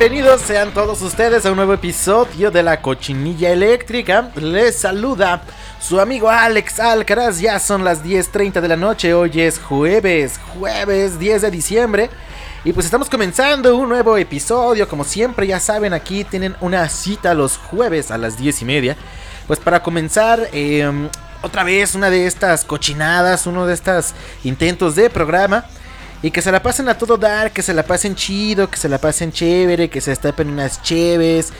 Bienvenidos sean todos ustedes a un nuevo episodio de la cochinilla eléctrica. Les saluda su amigo Alex Alcaraz. Ya son las 10.30 de la noche. Hoy es jueves, jueves 10 de diciembre. Y pues estamos comenzando un nuevo episodio. Como siempre, ya saben, aquí tienen una cita los jueves a las 10 y media. Pues para comenzar, em, otra vez una de estas cochinadas, uno de estos intentos de programa. Y que se la pasen a todo dar, que se la pasen chido, que se la pasen chévere, que se estapen unas chéves,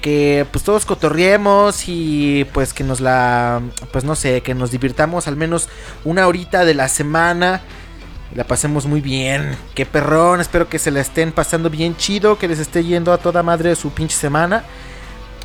que pues todos cotorriemos y pues que nos la, pues no sé, que nos divirtamos al menos una horita de la semana. La pasemos muy bien. Qué perrón, espero que se la estén pasando bien chido, que les esté yendo a toda madre su pinche semana.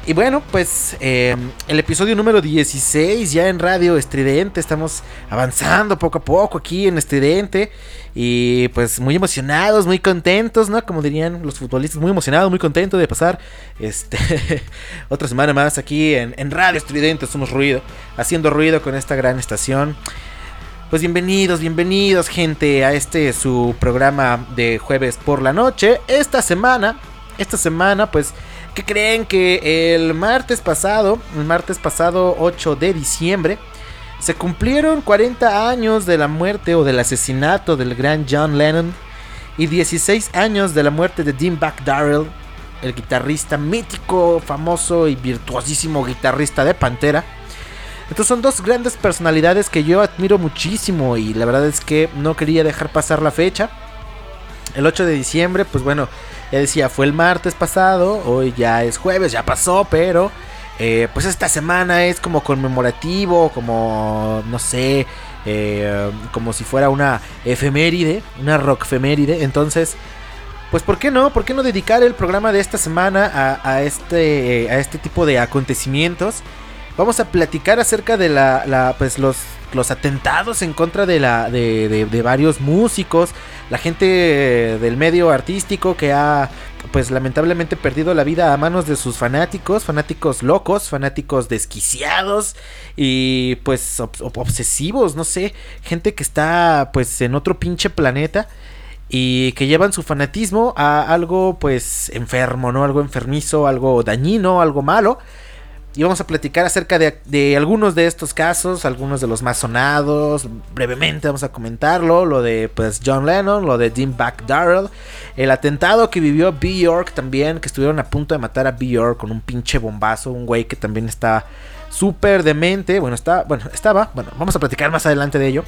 Y bueno, pues eh, el episodio número 16 ya en Radio Estridente. Estamos avanzando poco a poco aquí en Estridente. Y pues muy emocionados, muy contentos, ¿no? Como dirían los futbolistas, muy emocionados, muy contentos de pasar este otra semana más aquí en, en Radio Estridente. Somos ruido, haciendo ruido con esta gran estación. Pues bienvenidos, bienvenidos gente a este su programa de jueves por la noche. Esta semana, esta semana pues ¿Qué creen que el martes pasado, el martes pasado 8 de diciembre, se cumplieron 40 años de la muerte o del asesinato del gran John Lennon y 16 años de la muerte de Dean Buck Darrell, el guitarrista mítico, famoso y virtuosísimo guitarrista de Pantera. Entonces son dos grandes personalidades que yo admiro muchísimo y la verdad es que no quería dejar pasar la fecha. El 8 de diciembre, pues bueno, ya decía, fue el martes pasado, hoy ya es jueves, ya pasó, pero eh, pues esta semana es como conmemorativo, como, no sé, eh, como si fuera una efeméride, una rock efeméride. Entonces, pues ¿por qué no? ¿Por qué no dedicar el programa de esta semana a, este, a este tipo de acontecimientos? Vamos a platicar acerca de la, pues los, los atentados en contra de, la, de, de varios músicos, la gente del medio artístico que ha pues lamentablemente perdido la vida a manos de sus fanáticos, fanáticos locos, fanáticos desquiciados y pues obsesivos, no sé, gente que está pues en otro pinche planeta y que llevan su fanatismo a algo pues enfermo, ¿no? Algo enfermizo, algo dañino, algo malo. Y vamos a platicar acerca de, algunos de estos casos, algunos de los más sonados. Brevemente vamos a comentarlo. Lo de pues, John Lennon, lo de Dean Darrell. El atentado que vivió B. York también, que estuvieron a punto de matar a B. York con un pinche bombazo. Un güey que también está súper demente. Bueno, está, bueno, estaba. Bueno, vamos a platicar más adelante de ello.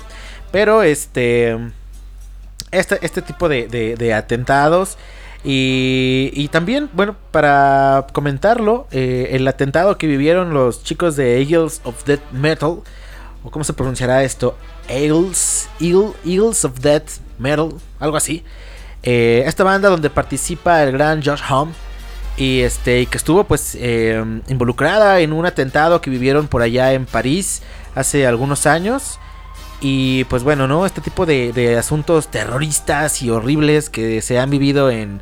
Pero este. Este, este tipo de, de atentados. Y, también, bueno, para comentarlo, eh, el atentado que vivieron los chicos de Eagles of Death Metal, o cómo se pronunciará esto, Eagles, Eagles of Death Metal, algo así. Eh, esta banda donde participa el gran Josh Home y este que estuvo pues eh, involucrada en un atentado que vivieron por allá en París hace algunos años Y pues bueno, ¿no? Este tipo de, asuntos terroristas y horribles que se han vivido en,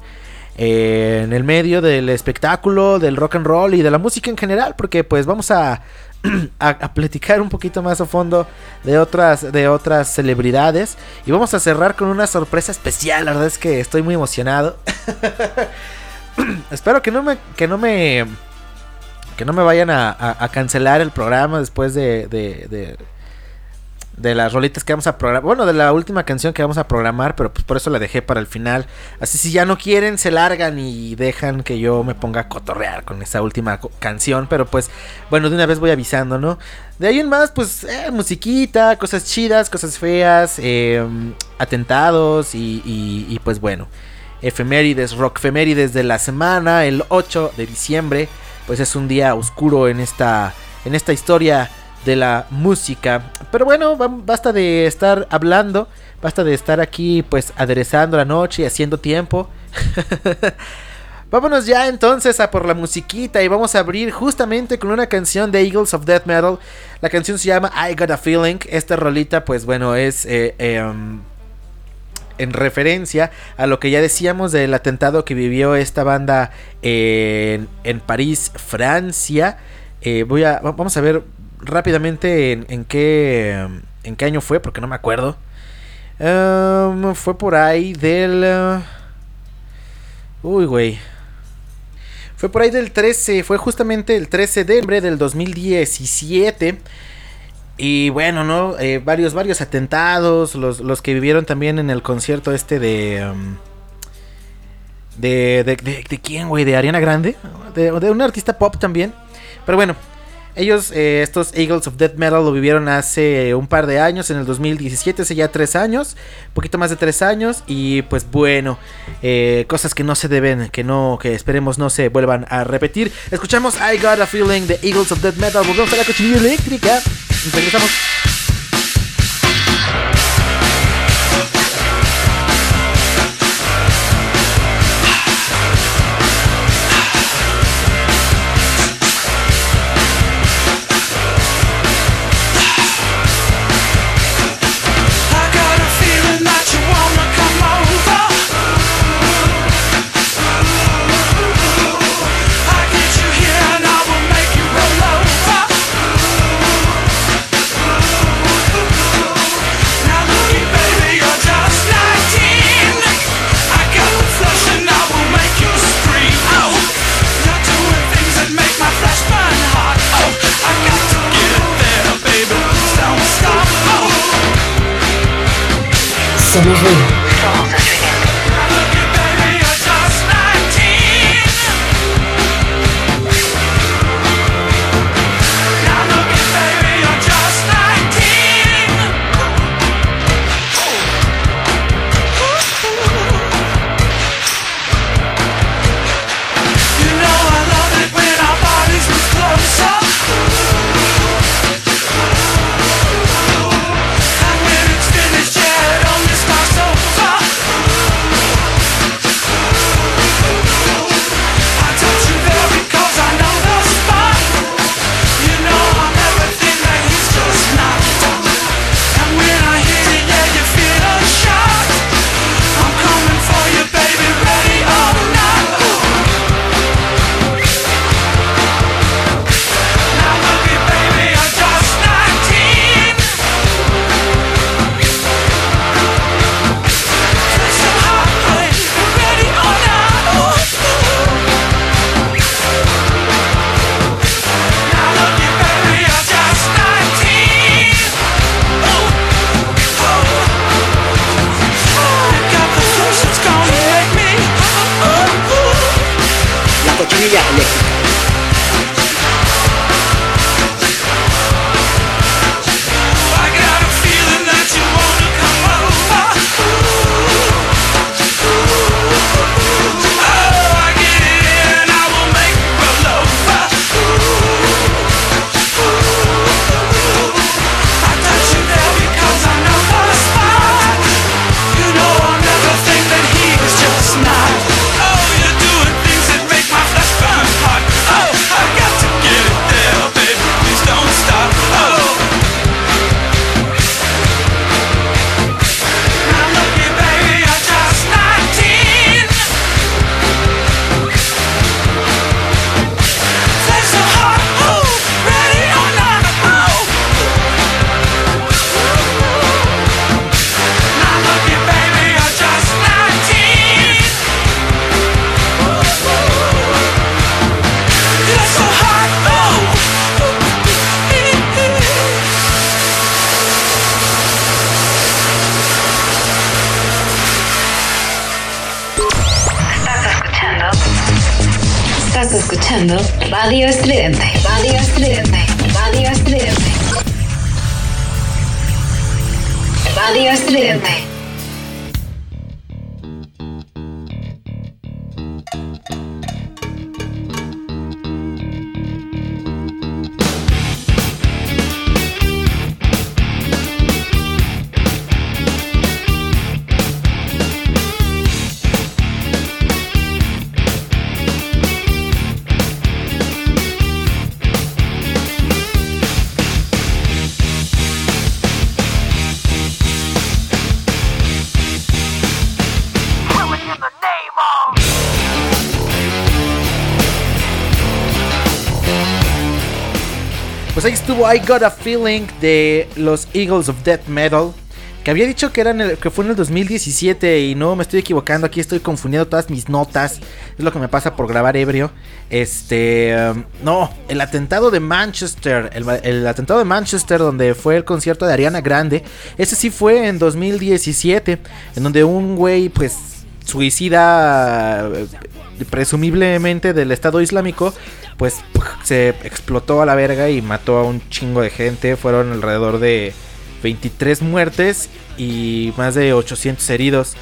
en el medio del espectáculo, del rock and roll y de la música en general, porque pues vamos a, platicar un poquito más a fondo de otras, de otras celebridades y vamos a cerrar con una sorpresa especial, la verdad es que estoy muy emocionado. Espero que no me, que no me, que no me vayan a, cancelar el programa después de de las rolitas que vamos a programar. Bueno, de la última canción que vamos a programar, pero pues por eso la dejé para el final. Así si ya no quieren, se largan y dejan que yo me ponga a cotorrear con esa última canción. Pero pues, bueno, de una vez voy avisando, ¿no? De ahí en más, pues, eh, musiquita, cosas chidas, cosas feas, em, atentados y, y, pues bueno. Efemérides, rock efemérides de la semana, el 8 de diciembre. Pues es un día oscuro en esta, en esta historia de la música. Pero bueno, basta de estar hablando, basta de estar aquí pues aderezando la noche y haciendo tiempo. Vámonos ya entonces a por la musiquita y vamos a abrir justamente con una canción de Eagles of Death Metal. La canción se llama I Got a Feeling. Esta rolita pues bueno es... Eh, em, en referencia a lo que ya decíamos del atentado que vivió esta banda en, en París, Francia. Eh, voy a, vamos a ver rápidamente en, qué, en qué año fue, porque no me acuerdo. Em, fue por ahí del... uy, güey. Fue por ahí del 13, fue justamente el 13 de noviembre del 2017. Y bueno, ¿no? Eh, varios, varios atentados, los, que vivieron también en el concierto este de... Em, de, de, de, quién, güey? ¿De Ariana Grande? De, de un artista pop también. Pero bueno, ellos, eh, estos Eagles of Death Metal, lo vivieron hace un par de años, en el 2017, hace ya tres años, poquito más de tres años. Y pues bueno, eh, cosas que no se deben, que no, que esperemos no se vuelvan a repetir. Escuchamos I Got a Feeling de Eagles of Death Metal. Volvemos a la cochinilla eléctrica. Regresamos. Somos escuchando Radio Estridente. Radio Estridente. Radio Estridente. Radio Estridente. I Got a Feeling de los Eagles of Death Metal. Que había dicho que, era en el, que fue en el 2017 y no me estoy equivocando. Aquí estoy confundiendo todas mis notas. Es lo que me pasa por grabar ebrio. Este. um, no, el atentado de Manchester. El, atentado de Manchester, donde fue el concierto de Ariana Grande. Ese sí fue en 2017. En donde un güey, pues, suicida. eh, presumiblemente del Estado Islámico pues se explotó a la verga y mató a un chingo de gente. Fueron alrededor de 23 muertes y más de 800 heridos.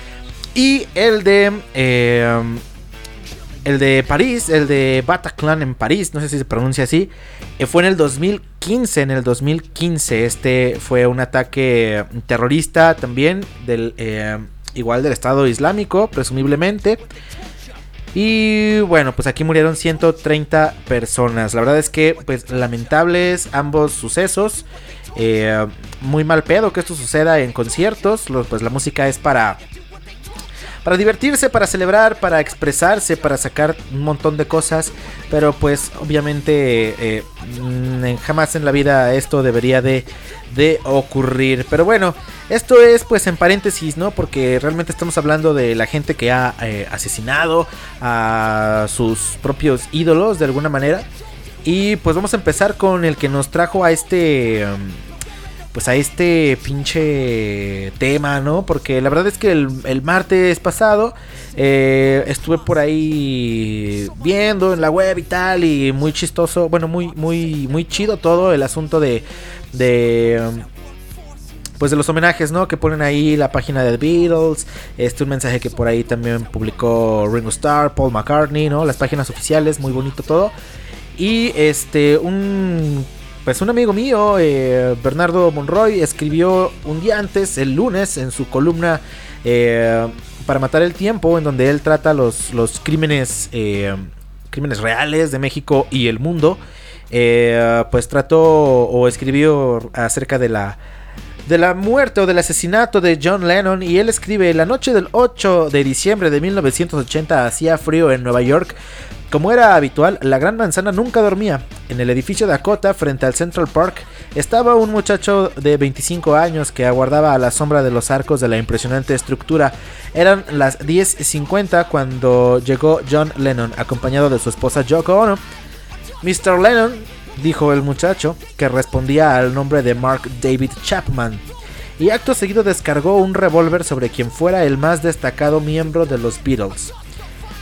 Y el de... eh, el de París, el de Bataclan en París, no sé si se pronuncia así, eh, fue en el 2015. En el 2015 este fue un ataque terrorista también, del, eh, igual del Estado Islámico, presumiblemente. Y bueno, pues aquí murieron 130 personas. La verdad es que, pues, lamentables ambos sucesos. Eh, muy mal pedo que esto suceda en conciertos. Pues la música es para. Para divertirse, para celebrar, para expresarse, para sacar un montón de cosas. Pero pues obviamente eh, mm, jamás en la vida esto debería de, de ocurrir. Pero bueno, esto es pues en paréntesis, ¿no? Porque realmente estamos hablando de la gente que ha eh, asesinado a sus propios ídolos de alguna manera. Y pues vamos a empezar con el que nos trajo a este... um, pues a este pinche tema, ¿no? Porque la verdad es que el, martes pasado eh, estuve por ahí viendo en la web y tal y muy chistoso, bueno, muy muy muy chido todo el asunto de de pues de los homenajes, ¿no? Que ponen ahí la página de The Beatles, este un mensaje que por ahí también publicó Ringo Starr, Paul McCartney, ¿no? Las páginas oficiales, muy bonito todo. Y este un pues un amigo mío, eh, Bernardo Monroy, escribió un día antes, el lunes, en su columna eh, para matar el tiempo, en donde él trata los, los crímenes, eh, crímenes reales de México y el mundo. Eh, pues trató o escribió acerca de la de la muerte o del asesinato de John Lennon y él escribe la noche del 8 de diciembre de 1980 hacía frío en Nueva York. Como era habitual, la Gran Manzana nunca dormía. En el edificio Dakota, frente al Central Park, estaba un muchacho de 25 años que aguardaba a la sombra de los arcos de la impresionante estructura. Eran las 10.50 cuando llegó John Lennon, acompañado de su esposa Yoko Ono. Mr. Lennon, dijo el muchacho, que respondía al nombre de Mark David Chapman, y acto seguido descargó un revólver sobre quien fuera el más destacado miembro de los Beatles.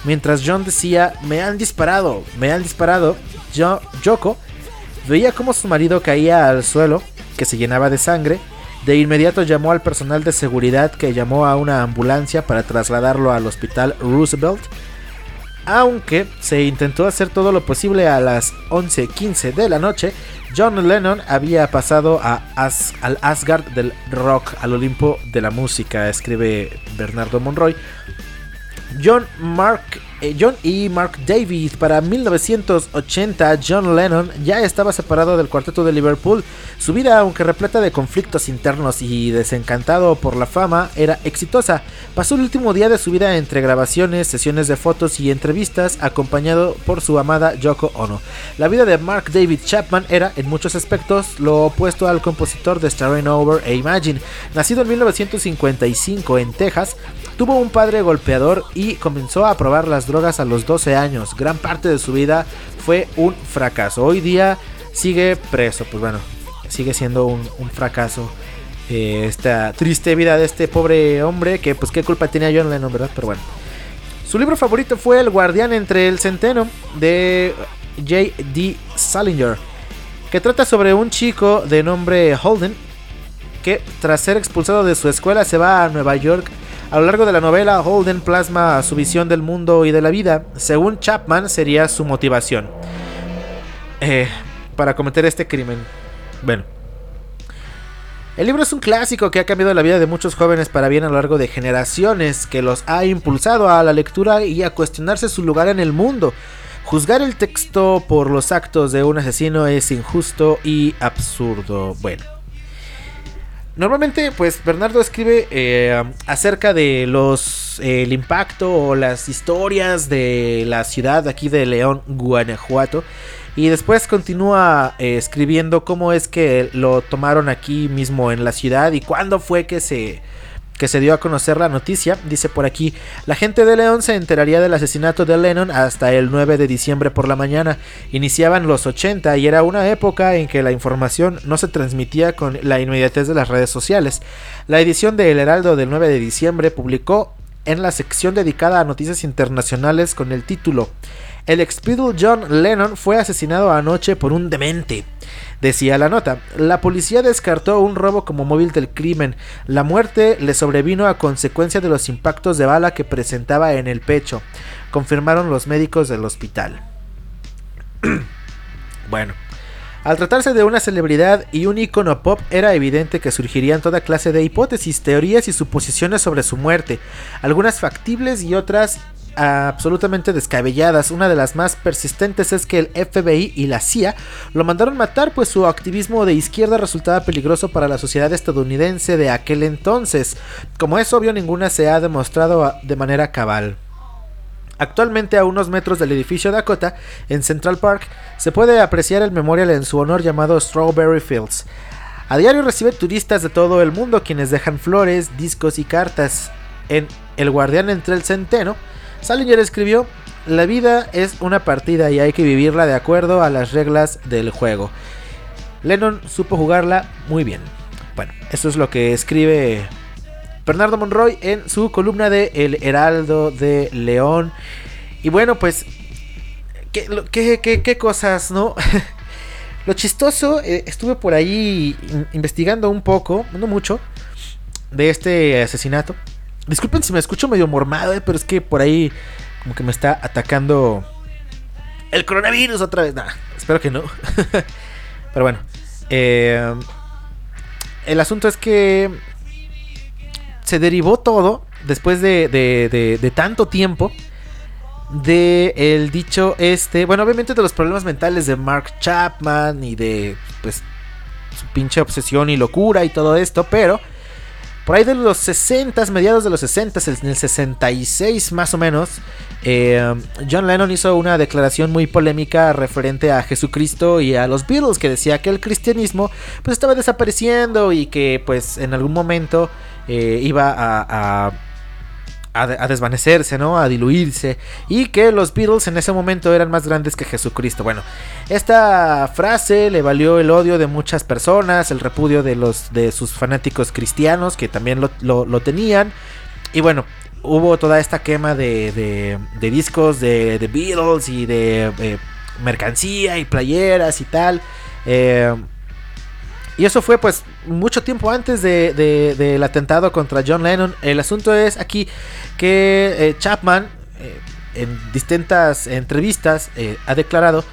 Mientras John decía, me han disparado, me han disparado, Yo- Yoko veía cómo su marido caía al suelo, que se llenaba de sangre, de inmediato llamó al personal de seguridad que llamó a una ambulancia para trasladarlo al hospital Roosevelt, aunque se intentó hacer todo lo posible a las 11.15 de la noche, John Lennon había pasado a As- al Asgard del rock, al Olimpo de la música, escribe Bernardo Monroy. John Mark John y Mark David para 1980 John Lennon ya estaba separado del cuarteto de Liverpool. Su vida, aunque repleta de conflictos internos y desencantado por la fama, era exitosa. Pasó el último día de su vida entre grabaciones, sesiones de fotos y entrevistas, acompañado por su amada Yoko Ono. La vida de Mark David Chapman era, en muchos aspectos, lo opuesto al compositor de Starring Over e Imagine. Nacido en 1955 en Texas, tuvo un padre golpeador y comenzó a probar las drogas a los 12 años. Gran parte de su vida fue un fracaso. Hoy día sigue preso, pues bueno, sigue siendo un, fracaso. eh, esta triste vida de este pobre hombre que pues qué culpa tenía John Lennon, ¿verdad? Pero bueno. Su libro favorito fue El guardián entre el centeno de J.D. Salinger, que trata sobre un chico de nombre Holden que tras ser expulsado de su escuela se va a Nueva York. A lo largo de la novela, Holden plasma su visión del mundo y de la vida. Según Chapman, sería su motivación eh, para cometer este crimen. Bueno. El libro es un clásico que ha cambiado la vida de muchos jóvenes para bien a lo largo de generaciones, que los ha impulsado a la lectura y a cuestionarse su lugar en el mundo. Juzgar el texto por los actos de un asesino es injusto y absurdo. Bueno. Normalmente, pues Bernardo escribe eh, acerca de los el impacto o las historias de la ciudad aquí de León, Guanajuato. Y después continúa eh, escribiendo cómo es que lo tomaron aquí mismo en la ciudad y cuándo fue que se, que se dio a conocer la noticia. Dice por aquí, la gente de León se enteraría del asesinato de Lennon hasta el 9 de diciembre por la mañana. Iniciaban los 80 y era una época en que la información no se transmitía con la inmediatez de las redes sociales. La edición de El Heraldo del 9 de diciembre publicó en la sección dedicada a noticias internacionales con el título el ex John Lennon fue asesinado anoche por un demente. Decía la nota, la policía descartó un robo como móvil del crimen. La muerte le sobrevino a consecuencia de los impactos de bala que presentaba en el pecho, confirmaron los médicos del hospital. bueno, al tratarse de una celebridad y un icono pop, era evidente que surgirían toda clase de hipótesis, teorías y suposiciones sobre su muerte, algunas factibles y otras absolutamente descabelladas. Una de las más persistentes es que el FBI y la CIA lo mandaron matar pues su activismo de izquierda resultaba peligroso para la sociedad estadounidense de aquel entonces. Como es obvio, ninguna se ha demostrado de manera cabal. Actualmente a unos metros del edificio Dakota, en Central Park, se puede apreciar el memorial en su honor llamado Strawberry Fields. A diario recibe turistas de todo el mundo quienes dejan flores, discos y cartas. En El Guardián entre el Centeno, Salinger escribió, la vida es una partida y hay que vivirla de acuerdo a las reglas del juego. Lennon supo jugarla muy bien. Bueno, eso es lo que escribe Bernardo Monroy en su columna de El Heraldo de León. Y bueno, pues, ¿qué, cosas, no? lo chistoso, eh, estuve por ahí investigando un poco, no mucho, de este asesinato. Disculpen si me escucho medio mormado, eh, pero es que por ahí como que me está atacando el coronavirus otra vez. Nah, espero que no. pero bueno. Eh, el asunto es que se derivó todo después de, de, de, tanto tiempo de el dicho este, bueno, obviamente de los problemas mentales de Mark Chapman y de pues su pinche obsesión y locura y todo esto, pero por ahí de los 60, mediados de los 60, en el 66 más o menos, eh, John Lennon hizo una declaración muy polémica referente a Jesucristo y a los Beatles, que decía que el cristianismo pues estaba desapareciendo y que pues en algún momento eh, iba a a, desvanecerse, ¿no? A diluirse. Y que los Beatles en ese momento eran más grandes que Jesucristo. Bueno, esta frase le valió el odio de muchas personas, el repudio de, los, de sus fanáticos cristianos que también lo, tenían. Y bueno, hubo toda esta quema de, de, discos de, de, Beatles y de eh, mercancía y playeras y tal. Eh, y eso fue pues mucho tiempo antes del atentado contra John Lennon. El asunto es aquí que eh, Chapman eh, en distintas entrevistas eh, ha declarado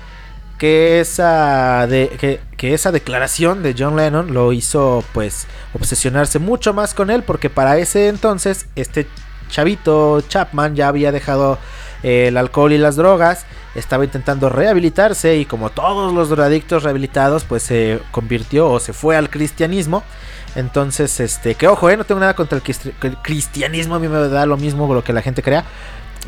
que esa, de, que, esa declaración de John Lennon lo hizo pues obsesionarse mucho más con él porque para ese entonces este chavito Chapman ya había dejado el alcohol y las drogas, estaba intentando rehabilitarse y como todos los drogadictos rehabilitados, pues se convirtió o se fue al cristianismo. Entonces, este, que ojo, eh, no tengo nada contra el, cristianismo, a mí me da lo mismo lo que la gente crea.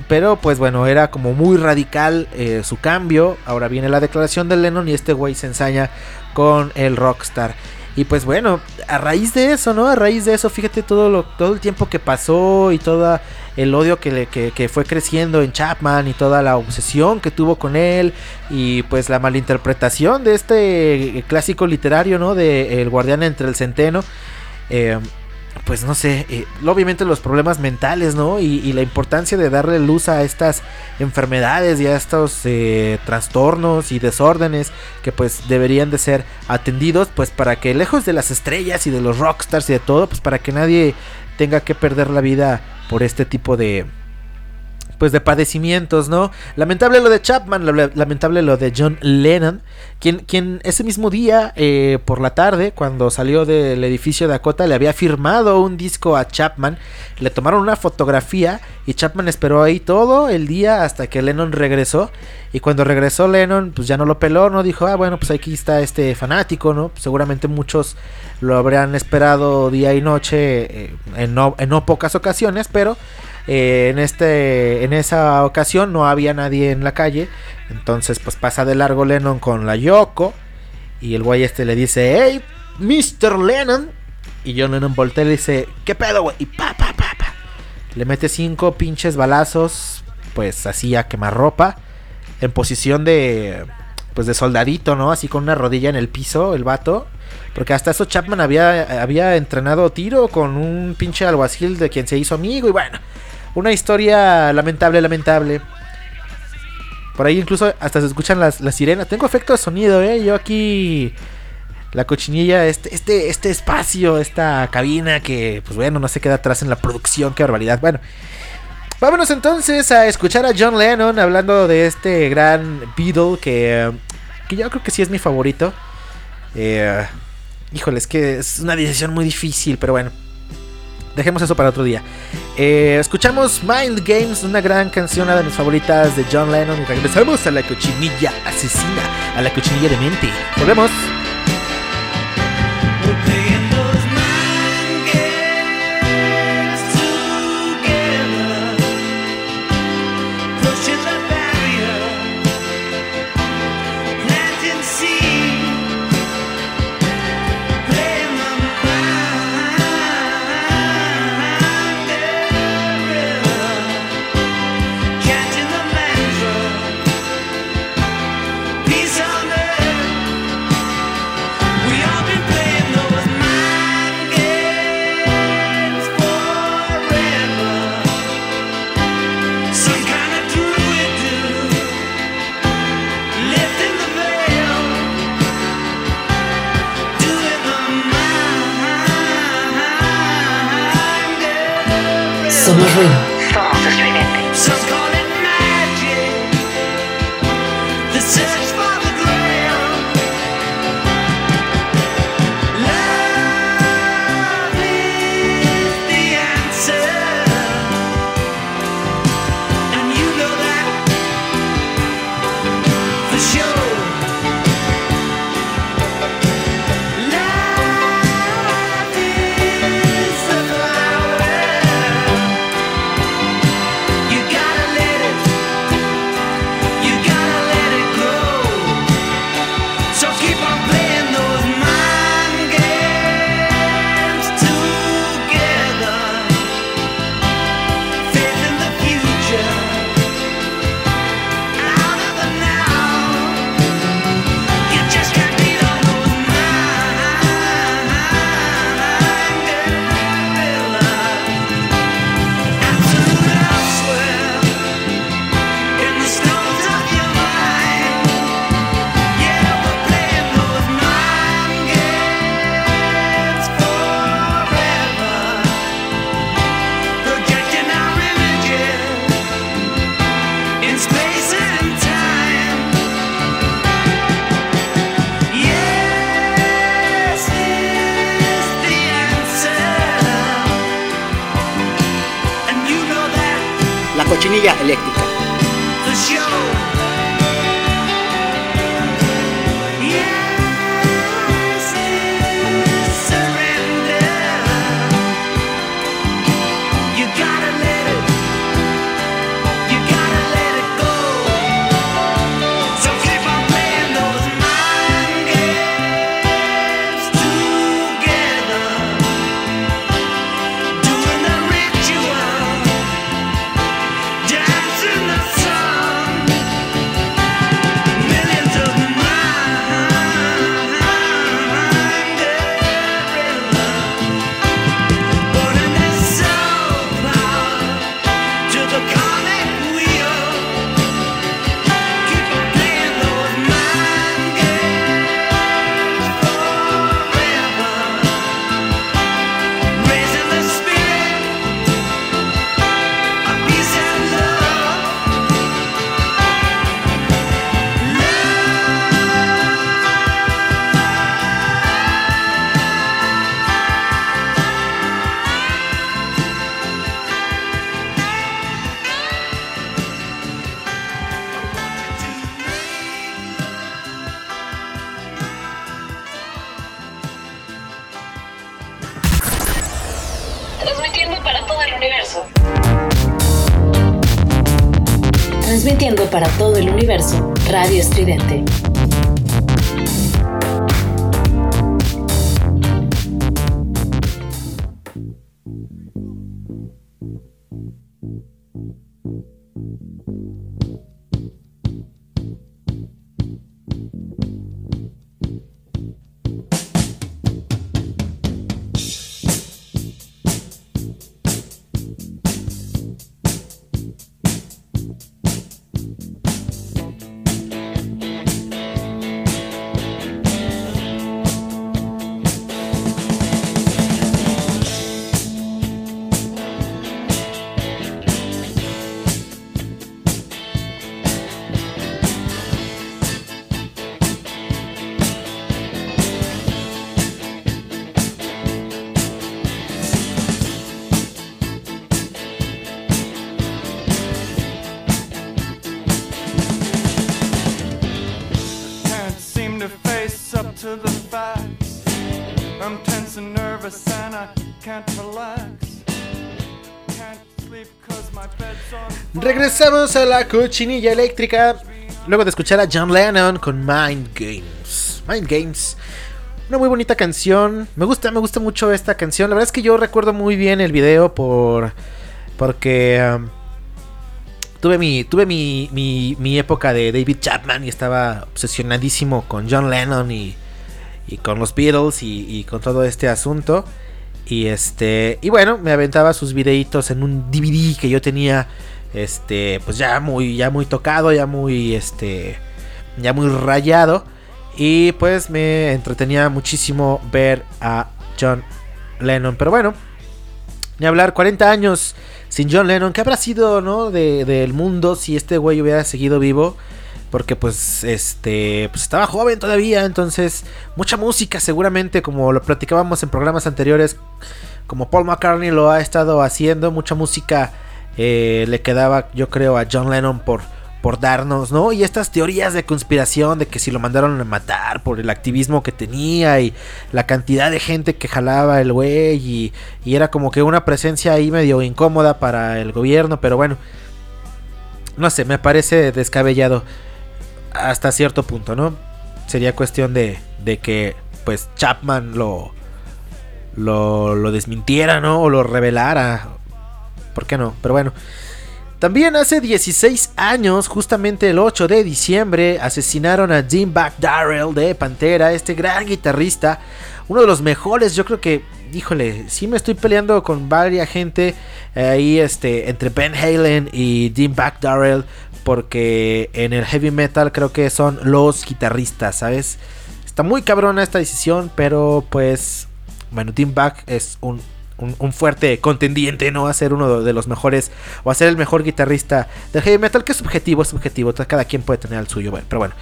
Pero pues bueno, era como muy radical eh, su cambio. Ahora viene la declaración de Lennon y este güey se ensaña con el rockstar. Y pues bueno, a raíz de eso, ¿no? A raíz de eso, fíjate todo, lo, todo el tiempo que pasó y todo el odio que, le, que, fue creciendo en Chapman y toda la obsesión que tuvo con él y pues la malinterpretación de este clásico literario, ¿no? De El guardián entre el centeno. Eh, pues no sé, eh, obviamente los problemas mentales, ¿no? Y, la importancia de darle luz a estas enfermedades y a estos eh, trastornos y desórdenes que pues deberían de ser atendidos, pues para que lejos de las estrellas y de los rockstars y de todo, pues para que nadie tenga que perder la vida por este tipo de, pues de padecimientos, ¿no? Lamentable lo de Chapman, lamentable lo de John Lennon, quien, quien ese mismo día, eh, por la tarde, cuando salió del edificio de Dakota, le había firmado un disco a Chapman, le tomaron una fotografía y Chapman esperó ahí todo el día hasta que Lennon regresó, y cuando regresó Lennon, pues ya no lo peló, ¿no? Dijo, ah, bueno, pues aquí está este fanático, ¿no? Seguramente muchos lo habrían esperado día y noche eh, en, no, en no pocas ocasiones, pero eh, en, este, en esa ocasión no había nadie en la calle. Entonces, pues pasa de largo Lennon con la Yoko. Y el güey este le dice, hey, Mr. Lennon. Y John Lennon voltea y le dice, ¿qué pedo, güey? Y pa, pa, pa, pa. Le mete cinco pinches balazos, pues así a quemarropa. En posición de, pues de soldadito, ¿no? Así con una rodilla en el piso, el vato. Porque hasta eso Chapman había, había entrenado tiro con un pinche alguacil de quien se hizo amigo. Y bueno, una historia lamentable, lamentable. Por ahí incluso hasta se escuchan las, sirenas. Tengo efecto de sonido, ¿eh? Yo aquí... La cochinilla, este, este, este espacio, esta cabina que, pues bueno, no se queda atrás en la producción. Qué barbaridad. Bueno, vámonos entonces a escuchar a John Lennon hablando de este gran Beatle que, que yo creo que sí es mi favorito. Eh, híjole, es que es una decisión muy difícil, pero bueno. Dejemos eso para otro día. Eh, escuchamos Mind Games, una gran canción, una de mis favoritas de John Lennon. Y regresamos a la cochinilla asesina, a la cochinilla de mente. Volvemos. every Regresamos a la cochinilla eléctrica. Luego de escuchar a John Lennon con Mind Games. Mind Games. Una muy bonita canción. Me gusta, me gusta mucho esta canción. La verdad es que yo recuerdo muy bien el video por. Porque. Um, tuve mi. Tuve mi, mi, época de David Chapman y estaba obsesionadísimo con John Lennon y. Y con los Beatles y, y con todo este asunto. Y este. Y bueno, me aventaba sus videitos en un DVD que yo tenía este, pues ya muy, ya muy tocado, ya muy, este, ya muy rayado. Y pues me entretenía muchísimo ver a John Lennon. Pero bueno, ni hablar, 40 años sin John Lennon. ¿Qué habrá sido, no? del mundo si este güey hubiera seguido vivo. Porque pues este pues estaba joven todavía, entonces mucha música seguramente como lo platicábamos en programas anteriores, como Paul McCartney lo ha estado haciendo, mucha música eh, le quedaba, yo creo, a John Lennon por, por darnos, ¿no? Y estas teorías de conspiración de que si lo mandaron a matar por el activismo que tenía y la cantidad de gente que jalaba el güey y, y era como que una presencia ahí medio incómoda para el gobierno, pero bueno, no sé, me parece descabellado hasta cierto punto, ¿no? Sería cuestión de, de que pues Chapman lo, lo, lo desmintiera, ¿no? O lo revelara ¿por qué no? Pero bueno. También hace 16 años, justamente el 8 de diciembre, asesinaron a Jim Darrell de Pantera, este gran guitarrista, uno de los mejores, yo creo que, híjole, sí me estoy peleando con varias gente eh, ahí, este, entre Ben Halen y Jim Darrell, porque en el heavy metal creo que son los guitarristas, ¿sabes? Está muy cabrona esta decisión, pero pues, bueno, Jim Back es un un, fuerte contendiente, ¿no? A ser uno de los mejores o a ser el mejor guitarrista del heavy metal, que es subjetivo, es subjetivo, cada quien puede tener el suyo, pero bueno.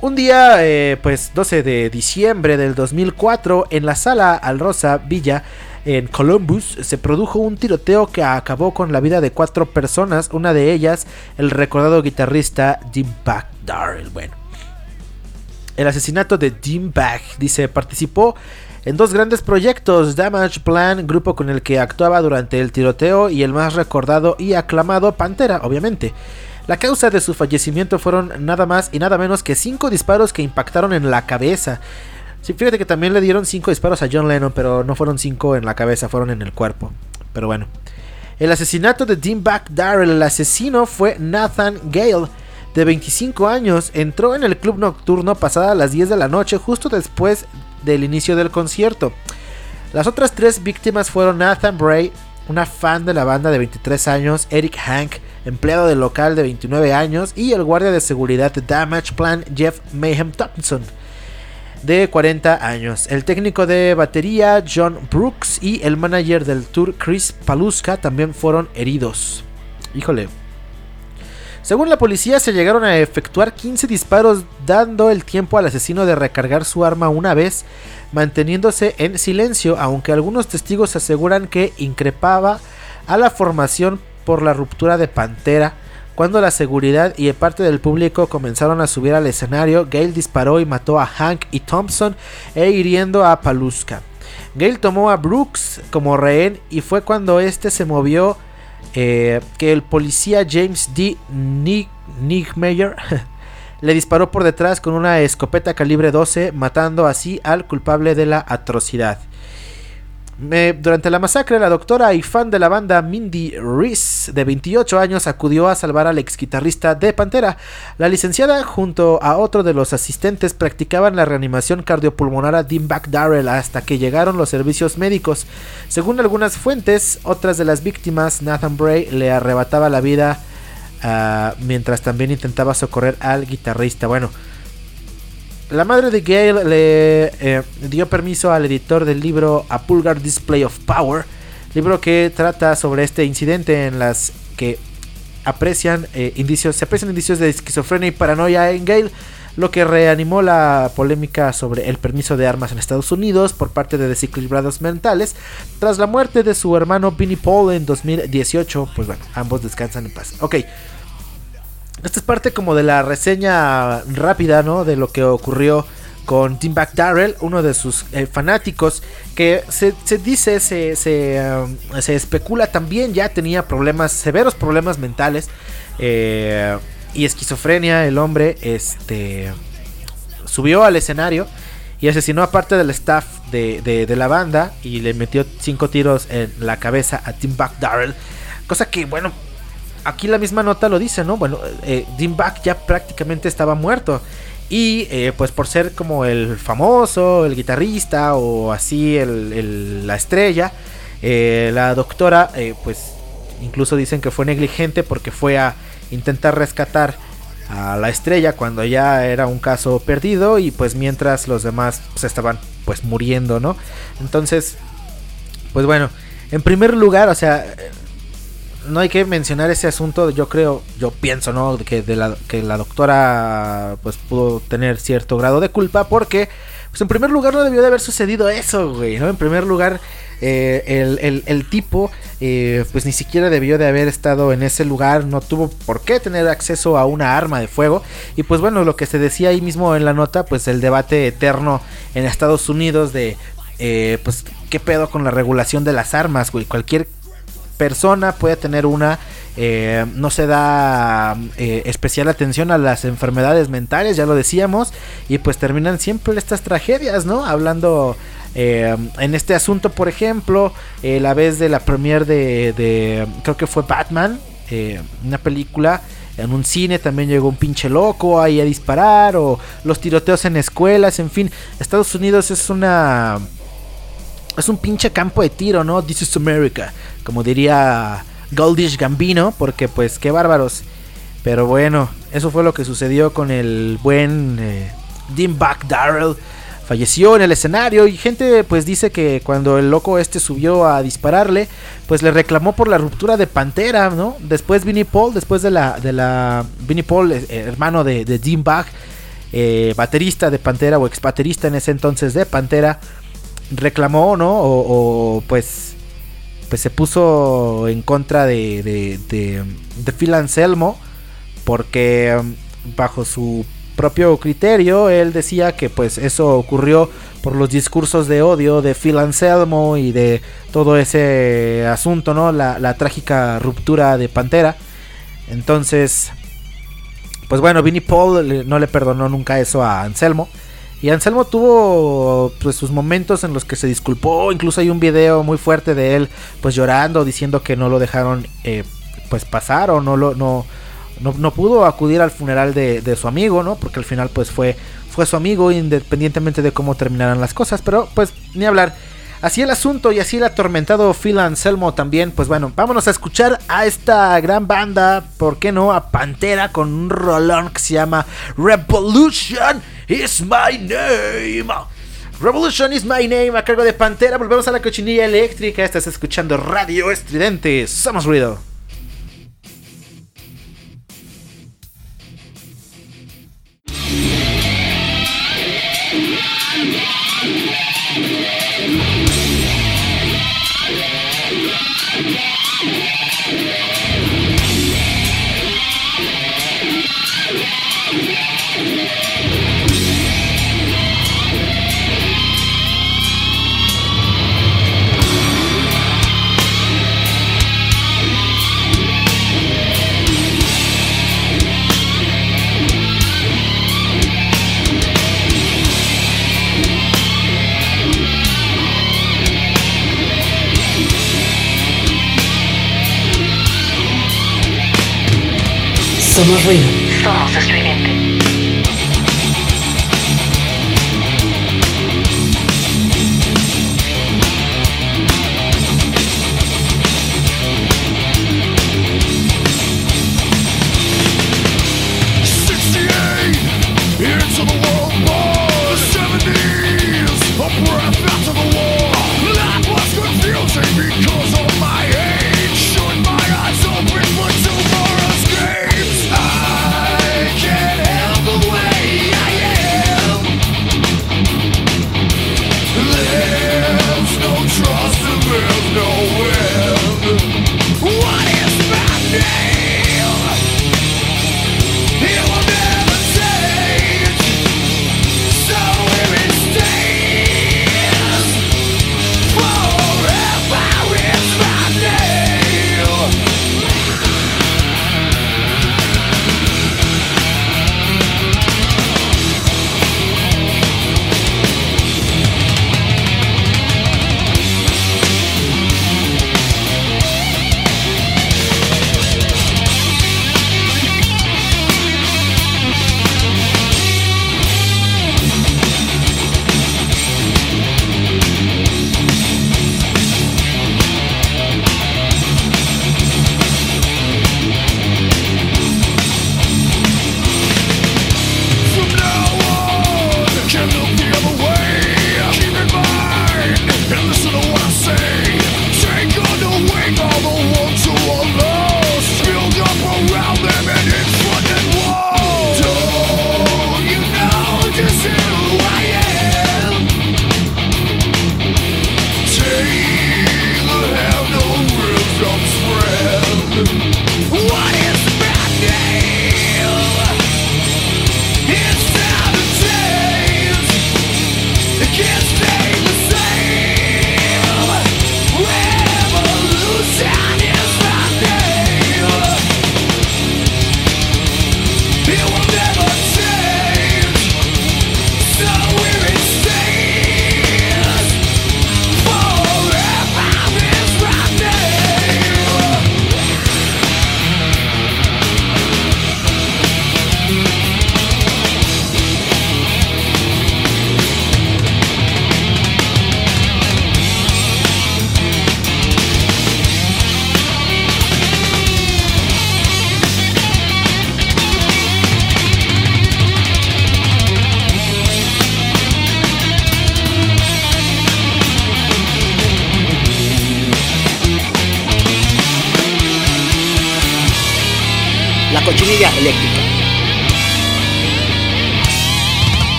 Un día, eh, pues 12 de diciembre del 2004, en la sala Alrosa Villa, en Columbus, se produjo un tiroteo que acabó con la vida de cuatro personas, una de ellas el recordado guitarrista Jim Back Darrell. Bueno, el asesinato de Jim Back, dice, participó en dos grandes proyectos, Damage Plan, grupo con el que actuaba durante el tiroteo, y el más recordado y aclamado Pantera, obviamente. La causa de su fallecimiento fueron nada más y nada menos que cinco disparos que impactaron en la cabeza. Sí, fíjate que también le dieron cinco disparos a John Lennon, pero no fueron cinco en la cabeza, fueron en el cuerpo. Pero bueno. El asesinato de Dean Back Darrell, el asesino fue Nathan Gale, de 25 años. Entró en el club nocturno pasada las 10 de la noche, justo después del inicio del concierto. Las otras tres víctimas fueron Nathan Bray, una fan de la banda de 23 años, Eric Hank, empleado del local de 29 años, y el guardia de seguridad de Damage Plan, Jeff Mayhem Thompson, de 40 años. El técnico de batería, John Brooks, y el manager del tour, Chris Paluska, también fueron heridos. Híjole, según la policía, se llegaron a efectuar 15 disparos, dando el tiempo al asesino de recargar su arma una vez, manteniéndose en silencio, aunque algunos testigos aseguran que increpaba a la formación por la ruptura de Pantera. Cuando la seguridad y parte del público comenzaron a subir al escenario, Gale disparó y mató a Hank y Thompson e hiriendo a Paluska. Gale tomó a Brooks como rehén y fue cuando este se movió eh, que el policía James D. Nigmeyer le disparó por detrás con una escopeta calibre 12, matando así al culpable de la atrocidad durante la masacre, la doctora y fan de la banda Mindy Reese, de 28 años, acudió a salvar al ex guitarrista de Pantera. La licenciada, junto a otro de los asistentes, practicaban la reanimación cardiopulmonar a Dimebag Darrell hasta que llegaron los servicios médicos. Según algunas fuentes, otras de las víctimas, Nathan Bray le arrebataba la vida ah, mientras también intentaba socorrer al guitarrista. Bueno, la madre de Gail le eh, dio permiso al editor del libro A Pulgar Display of Power, libro que trata sobre este incidente en las que aprecian eh, indicios, se aprecian indicios de esquizofrenia y paranoia en Gail, lo que reanimó la polémica sobre el permiso de armas en Estados Unidos por parte de desequilibrados mentales. Tras la muerte de su hermano Vinnie Paul en 2018, pues bueno, ambos descansan en paz. Ok. Esta es parte como de la reseña rápida, ¿no? De lo que ocurrió con Tim Darrell, uno de sus eh, fanáticos, que se, dice, se, um, se, especula también ya tenía problemas, severos problemas mentales eh, y esquizofrenia. El hombre este, subió al escenario y asesinó a parte del staff de, la banda y le metió cinco tiros en la cabeza a Tim Darrell. Cosa que, bueno, aquí la misma nota lo dice, ¿no? Bueno, eh, ya prácticamente estaba muerto. Y eh, pues por ser como el famoso, el guitarrista o así el, la estrella, eh, la doctora eh, pues incluso dicen que fue negligente porque fue a intentar rescatar a la estrella cuando ya era un caso perdido y pues mientras los demás pues, estaban pues muriendo, ¿no? Entonces, pues bueno, en primer lugar, o sea, no hay que mencionar ese asunto, yo creo, yo pienso, ¿no? Que, de la, que la doctora pues pudo tener cierto grado de culpa porque, pues en primer lugar no debió de haber sucedido eso, güey, ¿no? En primer lugar, eh, el, tipo eh, pues ni siquiera debió de haber estado en ese lugar, no tuvo por qué tener acceso a una arma de fuego. Y pues bueno, lo que se decía ahí mismo en la nota, pues el debate eterno en Estados Unidos de... Eh, pues qué pedo con la regulación de las armas, güey. Cualquier persona puede tener una. Eh, no se da eh, especial atención a las enfermedades mentales, ya lo decíamos. Y pues terminan siempre estas tragedias, ¿no? Hablando eh, en este asunto, por ejemplo, la vez de la premier de, creo que fue Batman, una película. En un cine también llegó un pinche loco ahí a disparar. O los tiroteos en escuelas. En fin, Estados Unidos es una es un pinche campo de tiro, ¿no? This is America, como diría Goldish Gambino, porque pues qué bárbaros. Pero bueno, eso fue lo que sucedió con el buen eh, Buck Darrell. Falleció en el escenario y gente pues dice que cuando el loco este subió a dispararle, pues le reclamó por la ruptura de Pantera, ¿no? Después Vinnie Paul, después de la, de la Vinnie Paul, eh, hermano de, de Dean Buck, eh, baterista de Pantera o ex baterista en ese entonces de Pantera, reclamó, ¿no? O, pues, pues se puso en contra de, de, de, Phil Anselmo porque um, bajo su propio criterio él decía que pues eso ocurrió por los discursos de odio de Phil Anselmo y de todo ese asunto, ¿no? La, la trágica ruptura de Pantera. Entonces, pues bueno, Vinnie Paul no le perdonó nunca eso a Anselmo. Y Anselmo tuvo pues sus momentos en los que se disculpó, incluso hay un video muy fuerte de él pues llorando, diciendo que no lo dejaron eh, pues pasar o no lo no, no, pudo acudir al funeral de, su amigo, ¿no? Porque al final pues fue fue su amigo independientemente de cómo terminaran las cosas, pero pues ni hablar. Así el asunto y así el atormentado Phil Anselmo también, pues bueno, vámonos a escuchar a esta gran banda, ¿por qué no? A Pantera con un rolón que se llama Revolution is my name. Revolution is my name a cargo de Pantera. Volvemos a la cochinilla eléctrica. Estás escuchando Radio Estridente. Somos ruido. Somos ruido. Somos.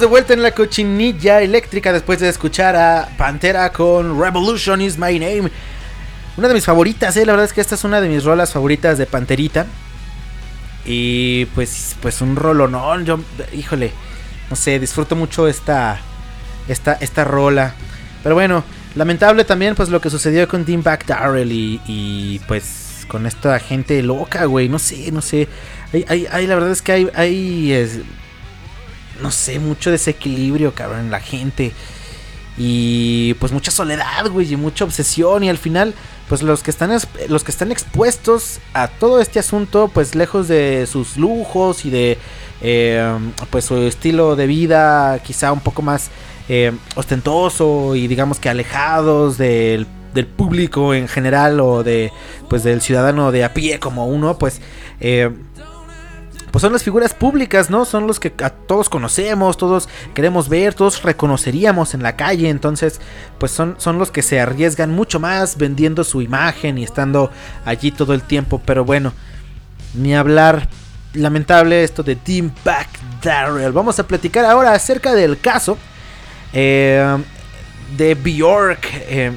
De vuelta en la cochinilla eléctrica después de escuchar a Pantera con Revolution is my name. Una de mis favoritas, eh, la verdad es que esta es una de mis rolas favoritas de Panterita. Y pues pues un rolo, no, yo híjole, no sé, disfruto mucho esta esta esta rola. Pero bueno, lamentable también pues lo que sucedió con Dean Back Darrell y, y pues con esta gente loca, güey, no sé, no sé. Hay, hay, la verdad es que hay, hay no sé, mucho desequilibrio, cabrón, en la gente. Y pues mucha soledad, güey, y mucha obsesión. Y al final, pues los que están los que están expuestos a todo este asunto, pues lejos de sus lujos y de eh, pues su estilo de vida, quizá un poco más eh, ostentoso y digamos que alejados del, del, público en general o de pues del ciudadano de a pie como uno, pues eh, pues son las figuras públicas, ¿no? Son los que a todos conocemos, todos queremos ver, todos reconoceríamos en la calle, entonces pues son, son los que se arriesgan mucho más vendiendo su imagen y estando allí todo el tiempo, pero bueno, ni hablar, lamentable esto de Team Back Darrell. Vamos a platicar ahora acerca del caso eh, de Bjork, eh,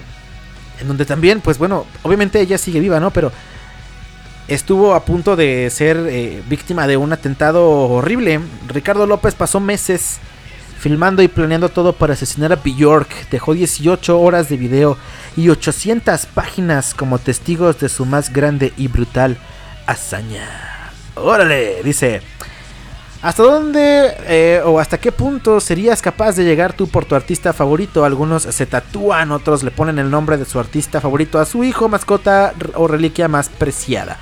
en donde también, pues bueno, obviamente ella sigue viva, ¿no? Pero estuvo a punto de ser eh, víctima de un atentado horrible. Ricardo López pasó meses filmando y planeando todo para asesinar a Bjork. Dejó 18 horas de video y 800 páginas como testigos de su más grande y brutal hazaña. Órale, dice. ¿Hasta dónde eh, o hasta qué punto serías capaz de llegar tú por tu artista favorito? Algunos se tatúan, otros le ponen el nombre de su artista favorito a su hijo, mascota o reliquia más preciada.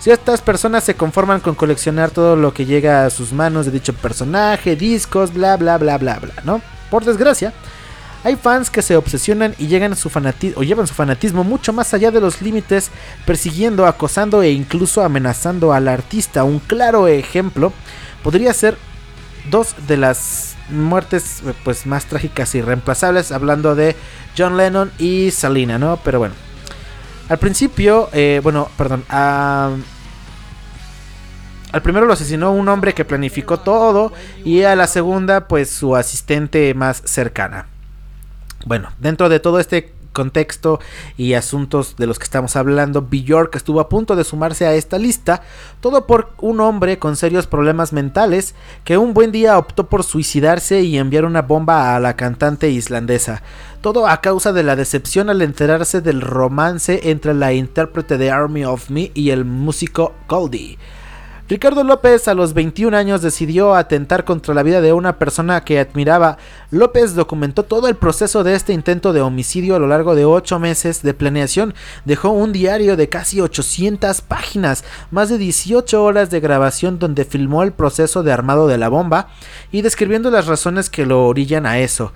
Si estas personas se conforman con coleccionar todo lo que llega a sus manos de dicho personaje, discos, bla bla bla bla bla, ¿no? Por desgracia, hay fans que se obsesionan y llegan a su llevan su fanatismo mucho más allá de los límites, persiguiendo, acosando e incluso amenazando al artista. Un claro ejemplo podría ser dos de las muertes pues más trágicas y reemplazables, hablando de John Lennon y Salina, ¿no? Pero bueno, al principio, eh, bueno, perdón. al primero lo asesinó un hombre que planificó todo y a la segunda pues su asistente más cercana. Bueno, dentro de todo este contexto y asuntos de los que estamos hablando, Bjork estuvo a punto de sumarse a esta lista, todo por un hombre con serios problemas mentales que un buen día optó por suicidarse y enviar una bomba a la cantante islandesa. Todo a causa de la decepción al enterarse del romance entre la intérprete de Army of Me y el músico Goldie. Ricardo López a los 21 años decidió atentar contra la vida de una persona que admiraba. López documentó todo el proceso de este intento de homicidio a lo largo de 8 meses de planeación. Dejó un diario de casi 800 páginas, más de 18 horas de grabación donde filmó el proceso de armado de la bomba y describiendo las razones que lo orillan a eso.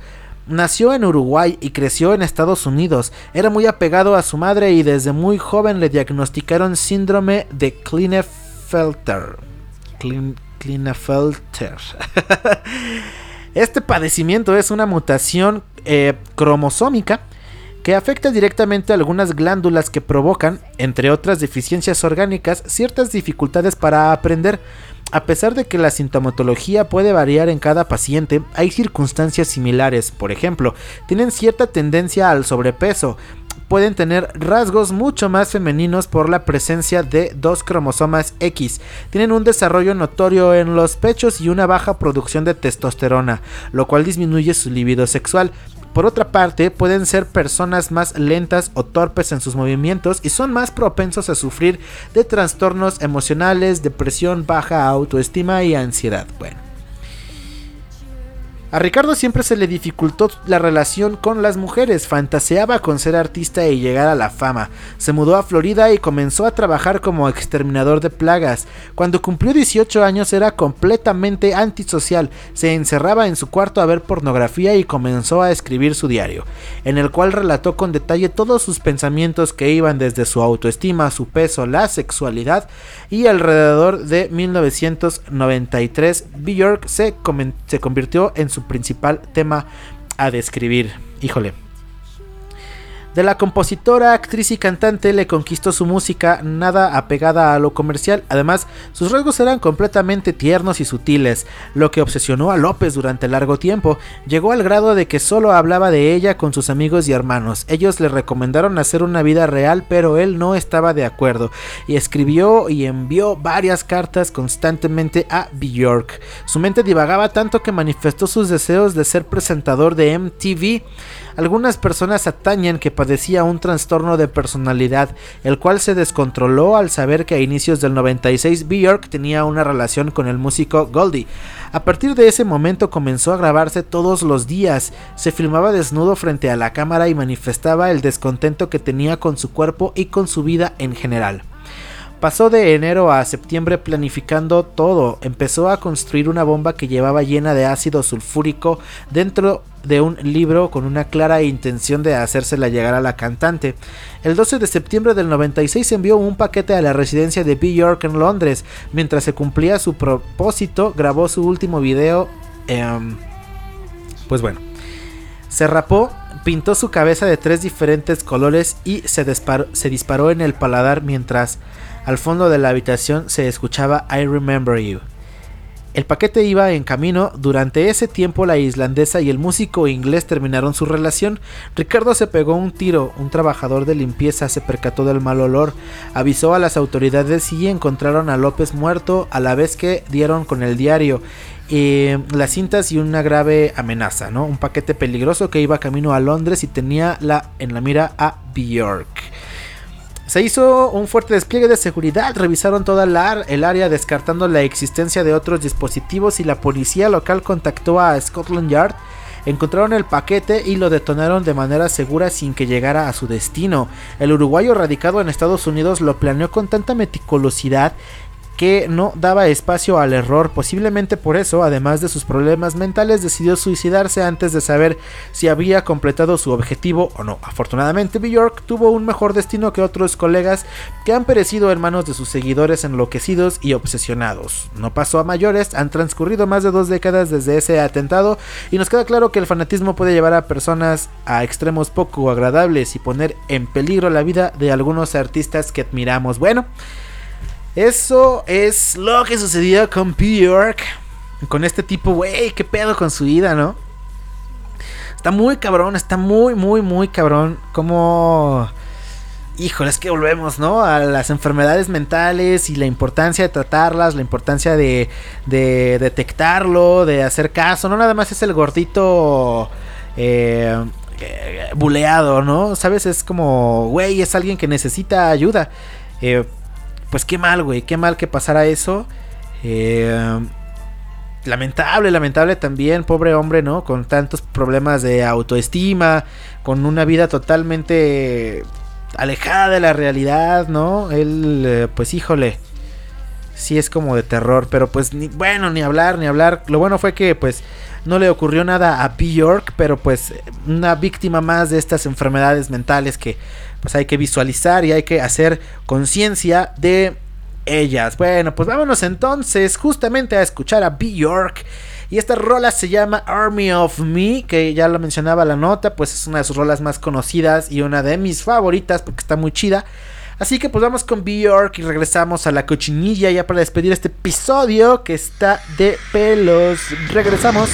Nació en Uruguay y creció en Estados Unidos. Era muy apegado a su madre y desde muy joven le diagnosticaron síndrome de Klinefelter Klinefelter. este padecimiento es una mutación eh, cromosómica que afecta directamente a algunas glándulas que provocan, entre otras deficiencias orgánicas, ciertas dificultades para aprender. A pesar de que la sintomatología puede variar en cada paciente, hay circunstancias similares. Por ejemplo, tienen cierta tendencia al sobrepeso, pueden tener rasgos mucho más femeninos por la presencia de dos cromosomas X. Tienen un desarrollo notorio en los pechos y una baja producción de testosterona, lo cual disminuye su libido sexual. Por otra parte, pueden ser personas más lentas o torpes en sus movimientos y son más propensos a sufrir de trastornos emocionales, depresión, baja autoestima y ansiedad. Bueno. A Ricardo siempre se le dificultó la relación con las mujeres, fantaseaba con ser artista y llegar a la fama. Se mudó a Florida y comenzó a trabajar como exterminador de plagas. Cuando cumplió 18 años era completamente antisocial, se encerraba en su cuarto a ver pornografía y comenzó a escribir su diario, en el cual relató con detalle todos sus pensamientos que iban desde su autoestima, su peso, la sexualidad y alrededor de 1993 Bjork se, se convirtió en su principal tema a describir. Híjole. De la compositora, actriz y cantante le conquistó su música, nada apegada a lo comercial. Además, sus rasgos eran completamente tiernos y sutiles, lo que obsesionó a López durante largo tiempo. Llegó al grado de que solo hablaba de ella con sus amigos y hermanos. Ellos le recomendaron hacer una vida real, pero él no estaba de acuerdo y escribió y envió varias cartas constantemente a Bjork. Su mente divagaba tanto que manifestó sus deseos de ser presentador de MTV. Algunas personas atañen que padecía un trastorno de personalidad, el cual se descontroló al saber que a inicios del 96 Bjork tenía una relación con el músico Goldie. A partir de ese momento comenzó a grabarse todos los días, se filmaba desnudo frente a la cámara y manifestaba el descontento que tenía con su cuerpo y con su vida en general. Pasó de enero a septiembre planificando todo. Empezó a construir una bomba que llevaba llena de ácido sulfúrico dentro de un libro con una clara intención de hacérsela llegar a la cantante. El 12 de septiembre del 96 envió un paquete a la residencia de Bjork en Londres. Mientras se cumplía su propósito, grabó su último video. em, pues bueno, se rapó, pintó su cabeza de tres diferentes colores y se disparó en el paladar mientras al fondo de la habitación se escuchaba I Remember You. El paquete iba en camino, durante ese tiempo la islandesa y el músico inglés terminaron su relación. Ricardo se pegó un tiro, un trabajador de limpieza se percató del mal olor, avisó a las autoridades y encontraron a López muerto a la vez que dieron con el diario. eh, las cintas y una grave amenaza, ¿no? Un paquete peligroso que iba camino a Londres y tenía la, en la mira a Bjork. Se hizo un fuerte despliegue de seguridad, revisaron toda la, el área descartando la existencia de otros dispositivos y la policía local contactó a Scotland Yard. Encontraron el paquete y lo detonaron de manera segura sin que llegara a su destino. El uruguayo radicado en Estados Unidos lo planeó con tanta meticulosidad que no daba espacio al error. Posiblemente por eso, además de sus problemas mentales, decidió suicidarse antes de saber si había completado su objetivo o no. Afortunadamente, Bjork tuvo un mejor destino que otros colegas que han perecido en manos de sus seguidores enloquecidos y obsesionados. No pasó a mayores, han transcurrido más de dos décadas desde ese atentado y nos queda claro que el fanatismo puede llevar a personas a extremos poco agradables y poner en peligro la vida de algunos artistas que admiramos. Bueno, eso es lo que sucedió con Bjork. Con este tipo, güey, qué pedo con su vida, ¿no? Está muy cabrón, está muy, muy, muy cabrón. Como... Híjole, es que volvemos, ¿no? A las enfermedades mentales y la importancia de tratarlas, la importancia de, de detectarlo, de hacer caso. No nada más es el gordito eh, eh, buleado, ¿no? ¿Sabes? Es como, güey, es alguien que necesita ayuda. Eh, pues qué mal, güey, qué mal que pasara eso. Eh, lamentable, lamentable también, pobre hombre, ¿no? Con tantos problemas de autoestima, con una vida totalmente alejada de la realidad, ¿no? Él, eh, pues híjole, sí es como de terror, pero pues ni, bueno, ni hablar, ni hablar. Lo bueno fue que pues no le ocurrió nada a Bjork, pero pues una víctima más de estas enfermedades mentales que pues hay que visualizar y hay que hacer conciencia de ellas. Bueno, pues vámonos entonces justamente a escuchar a Bjork. Y esta rola se llama Army of Me, que ya lo mencionaba la nota, pues es una de sus rolas más conocidas y una de mis favoritas porque está muy chida. Así que pues vamos con Bjork y regresamos a la cochinilla ya para despedir este episodio que está de pelos. Regresamos.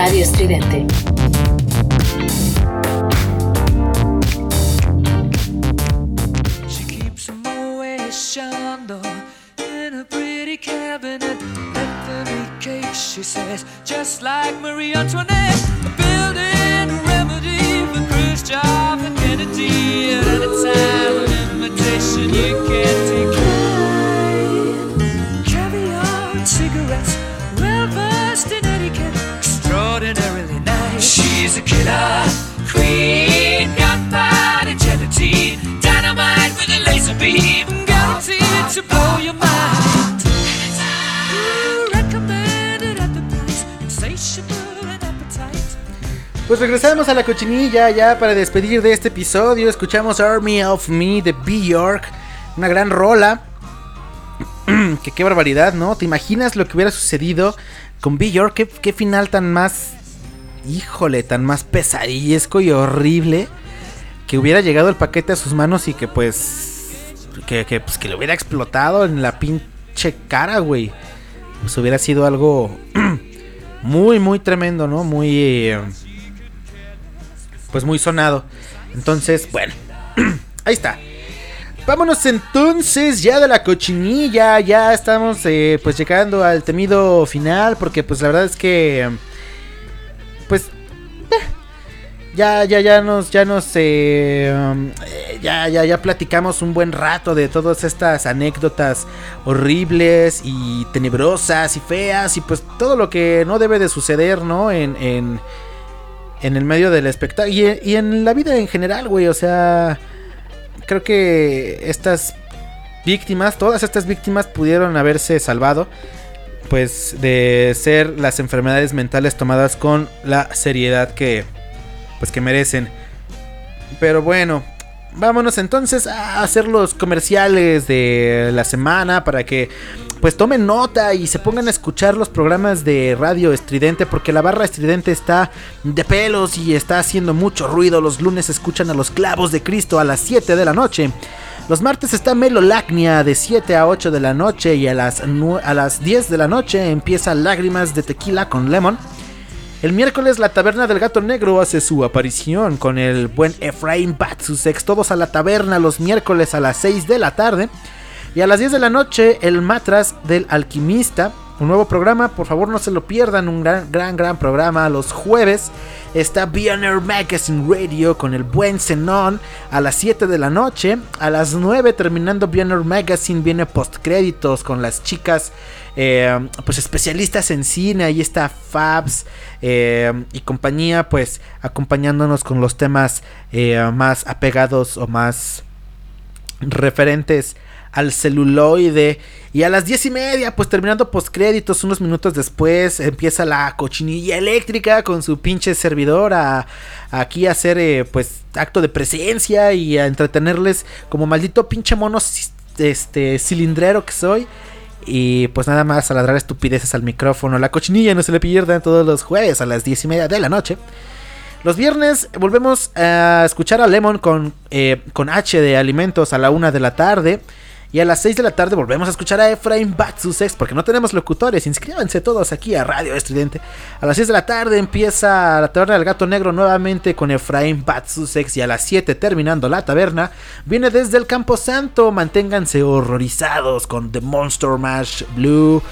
Radio Estridente. Regresamos a la cochinilla ya para despedir de este episodio. Escuchamos Army of Me de Bjork, una gran rola. que qué barbaridad, ¿no? ¿Te imaginas lo que hubiera sucedido con Bjork? ¿Qué, qué final tan más, híjole, tan más pesadillesco y horrible que hubiera llegado el paquete a sus manos y que pues que, que, pues, que le hubiera explotado en la pinche cara, güey. Pues hubiera sido algo muy, muy tremendo, ¿no? Muy... eh, pues muy sonado. Entonces, bueno, ahí está. Vámonos entonces ya de la cochinilla, ya estamos eh, pues llegando al temido final porque pues la verdad es que pues eh, ya ya ya nos ya nos eh, eh, ya ya ya platicamos un buen rato de todas estas anécdotas horribles y tenebrosas y feas y pues todo lo que no debe de suceder, ¿no? En en en el medio del espectáculo y, en la vida en general, güey, o sea, creo que estas víctimas, todas estas víctimas pudieron haberse salvado pues de ser las enfermedades mentales tomadas con la seriedad que pues que merecen. Pero bueno, vámonos entonces a hacer los comerciales de la semana para que pues tomen nota y se pongan a escuchar los programas de Radio Estridente porque la barra Estridente está de pelos y está haciendo mucho ruido. Los lunes escuchan a los clavos de Cristo a las 7 de la noche. Los martes está Melolacnia de 7 a 8 de la noche y a las, a las 10 de la noche empieza Lágrimas de Tequila con Lemon. El miércoles la taberna del gato negro hace su aparición con el buen Efraín Batsusex. Todos a la taberna los miércoles a las 6 de la tarde. Y a las 10 de la noche el matras del alquimista. Un nuevo programa, por favor no se lo pierdan. Un gran, gran, gran programa. Los jueves está Bioner Magazine Radio con el buen Zenon a las 7 de la noche. A las 9 terminando Bioner Magazine viene postcréditos con las chicas eh, pues especialistas en cine. Ahí está Fabs eh, y compañía pues acompañándonos con los temas eh, más apegados o más referentes al celuloide. Y a las diez y media, pues terminando postcréditos, unos minutos después, empieza la cochinilla eléctrica con su pinche servidor a, aquí hacer eh, pues acto de presencia y a entretenerles como maldito pinche mono este cilindrero que soy. Y pues nada más a ladrar estupideces al micrófono. La cochinilla no se le pierda todos los jueves a las 10 y media de la noche. Los viernes volvemos a escuchar a Lemon con, eh, con H de alimentos a la 1 de la tarde. Y a las 6 de la tarde volvemos a escuchar a Efraín Batsusex porque no tenemos locutores. Inscríbanse todos aquí a Radio Estridente. A las 6 de la tarde empieza la taberna del gato negro nuevamente con Efraín Batsusex. Y a las 7 terminando la taberna viene desde el Campo Santo. Manténganse horrorizados con The Monster Mash Blue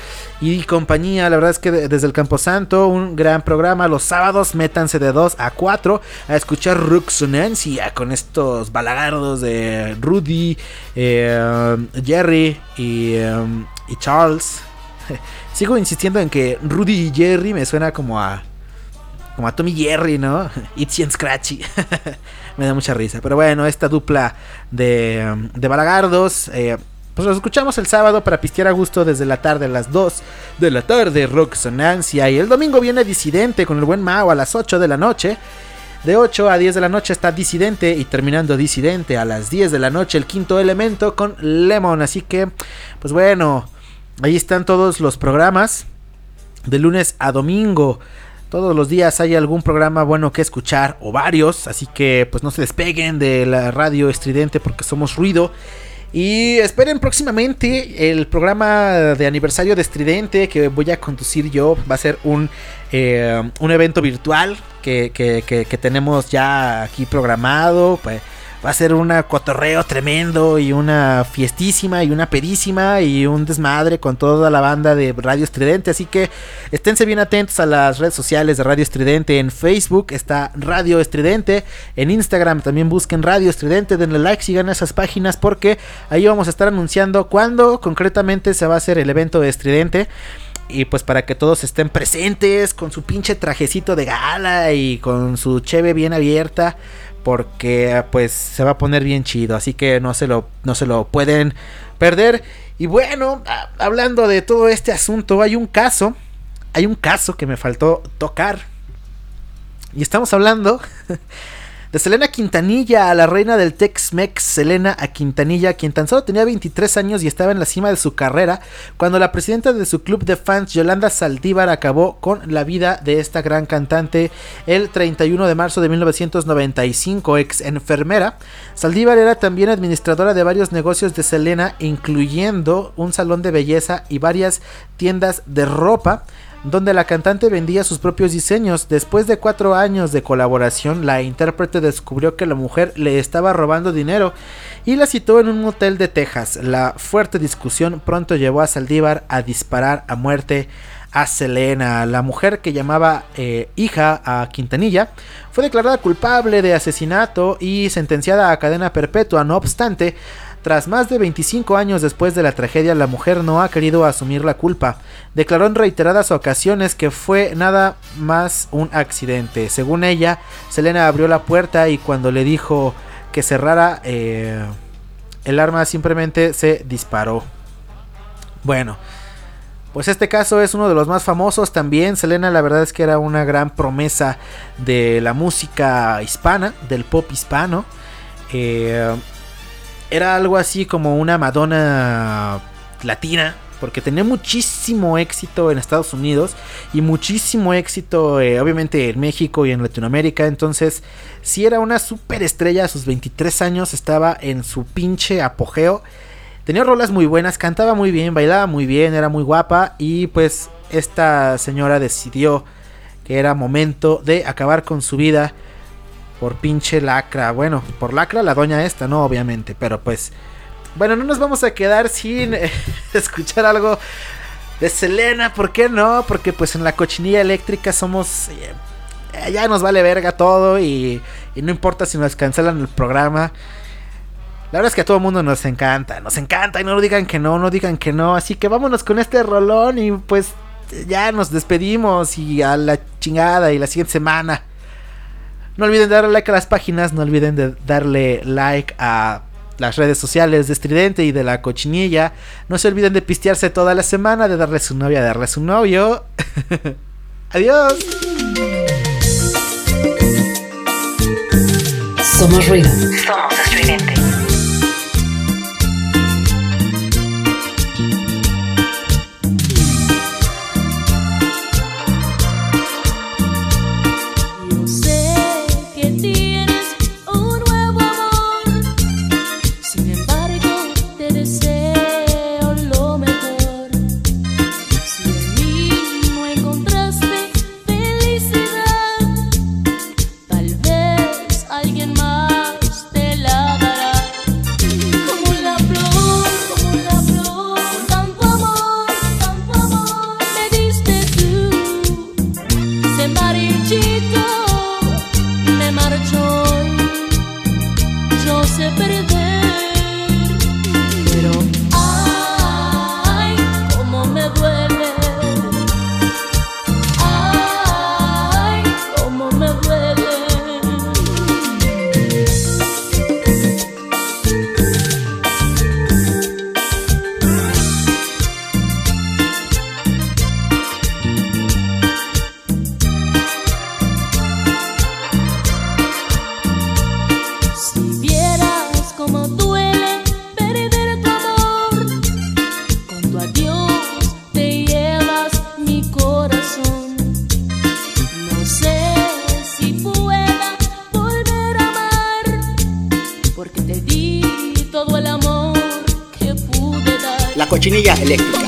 y compañía. La verdad es que desde el Campo Santo, un gran programa. Los sábados, métanse de 2 a 4 a escuchar Ruxonancia con estos balagardos de Rudy, eh, Jerry y, eh, y Charles. Sigo insistiendo en que Rudy y Jerry me suena como a. Como a Tommy Jerry, ¿no? Itzy and Scratchy. me da mucha risa. Pero bueno, esta dupla de, de balagardos. Eh, pues los escuchamos el sábado para pistear a gusto desde la tarde a las 2 de la tarde, Rock Sonancia. Y el domingo viene Disidente con el buen Mao a las 8 de la noche. De 8 a 10 de la noche está Disidente y terminando Disidente a las 10 de la noche el quinto elemento con Lemon. Así que, pues bueno, ahí están todos los programas de lunes a domingo. Todos los días hay algún programa bueno que escuchar o varios, así que pues no se despeguen de la radio estridente porque somos ruido. Y esperen próximamente el programa de aniversario de Estridente que voy a conducir yo. Va a ser un, eh, un evento virtual que, que, que, que tenemos ya aquí programado. Pues, va a ser un cotorreo tremendo y una fiestísima y una pedísima y un desmadre con toda la banda de Radio Estridente. Así que esténse bien atentos a las redes sociales de Radio Estridente. En Facebook está Radio Estridente. En Instagram también busquen Radio Estridente. Denle like, sigan esas páginas porque ahí vamos a estar anunciando cuándo concretamente se va a hacer el evento de Estridente. Y pues para que todos estén presentes con su pinche trajecito de gala y con su cheve bien abierta porque pues se va a poner bien chido, así que no se lo, no se lo pueden perder. Y bueno, a- hablando de todo este asunto, hay un caso, hay un caso que me faltó tocar. Y estamos hablando de Selena Quintanilla, la reina del Tex-Mex, Selena a Quintanilla, quien tan solo tenía 23 años y estaba en la cima de su carrera, cuando la presidenta de su club de fans, Yolanda Saldívar, acabó con la vida de esta gran cantante el 31 de marzo de 1995, ex enfermera. Saldívar era también administradora de varios negocios de Selena, incluyendo un salón de belleza y varias tiendas de ropa donde la cantante vendía sus propios diseños. Después de cuatro años de colaboración, la intérprete descubrió que la mujer le estaba robando dinero y la citó en un motel de Texas. La fuerte discusión pronto llevó a Saldívar a disparar a muerte a Selena. La mujer que llamaba eh, hija a Quintanilla fue declarada culpable de asesinato y sentenciada a cadena perpetua. No obstante, tras más de 25 años después de la tragedia, la mujer no ha querido asumir la culpa. Declaró en reiteradas ocasiones que fue nada más un accidente. Según ella, Selena abrió la puerta y cuando le dijo que cerrara, eh, el arma simplemente se disparó. Bueno, pues este caso es uno de los más famosos también. Selena la verdad es que era una gran promesa de la música hispana, del pop hispano. Eh, era algo así como una Madonna latina, porque tenía muchísimo éxito en Estados Unidos y muchísimo éxito eh, obviamente en México y en Latinoamérica. Entonces, si era una superestrella a sus 23 años, estaba en su pinche apogeo. Tenía rolas muy buenas, cantaba muy bien, bailaba muy bien, era muy guapa y pues esta señora decidió que era momento de acabar con su vida por pinche lacra. Bueno, por lacra la doña esta, no, obviamente, pero pues bueno, no nos vamos a quedar sin eh, escuchar algo de Selena, ¿por qué no? Porque pues en la cochinilla eléctrica somos eh, ya nos vale verga todo y, y no importa si nos cancelan el programa. La verdad es que a todo el mundo nos encanta, nos encanta y no digan que no, no digan que no. Así que vámonos con este rolón y pues ya nos despedimos y a la chingada y la siguiente semana. No olviden darle like a las páginas, no olviden de darle like a las redes sociales de Estridente y de la cochinilla. No se olviden de pistearse toda la semana, de darle a su novia, de darle a su novio. Adiós. Somos ruido. Somos cochinillas eléctricas.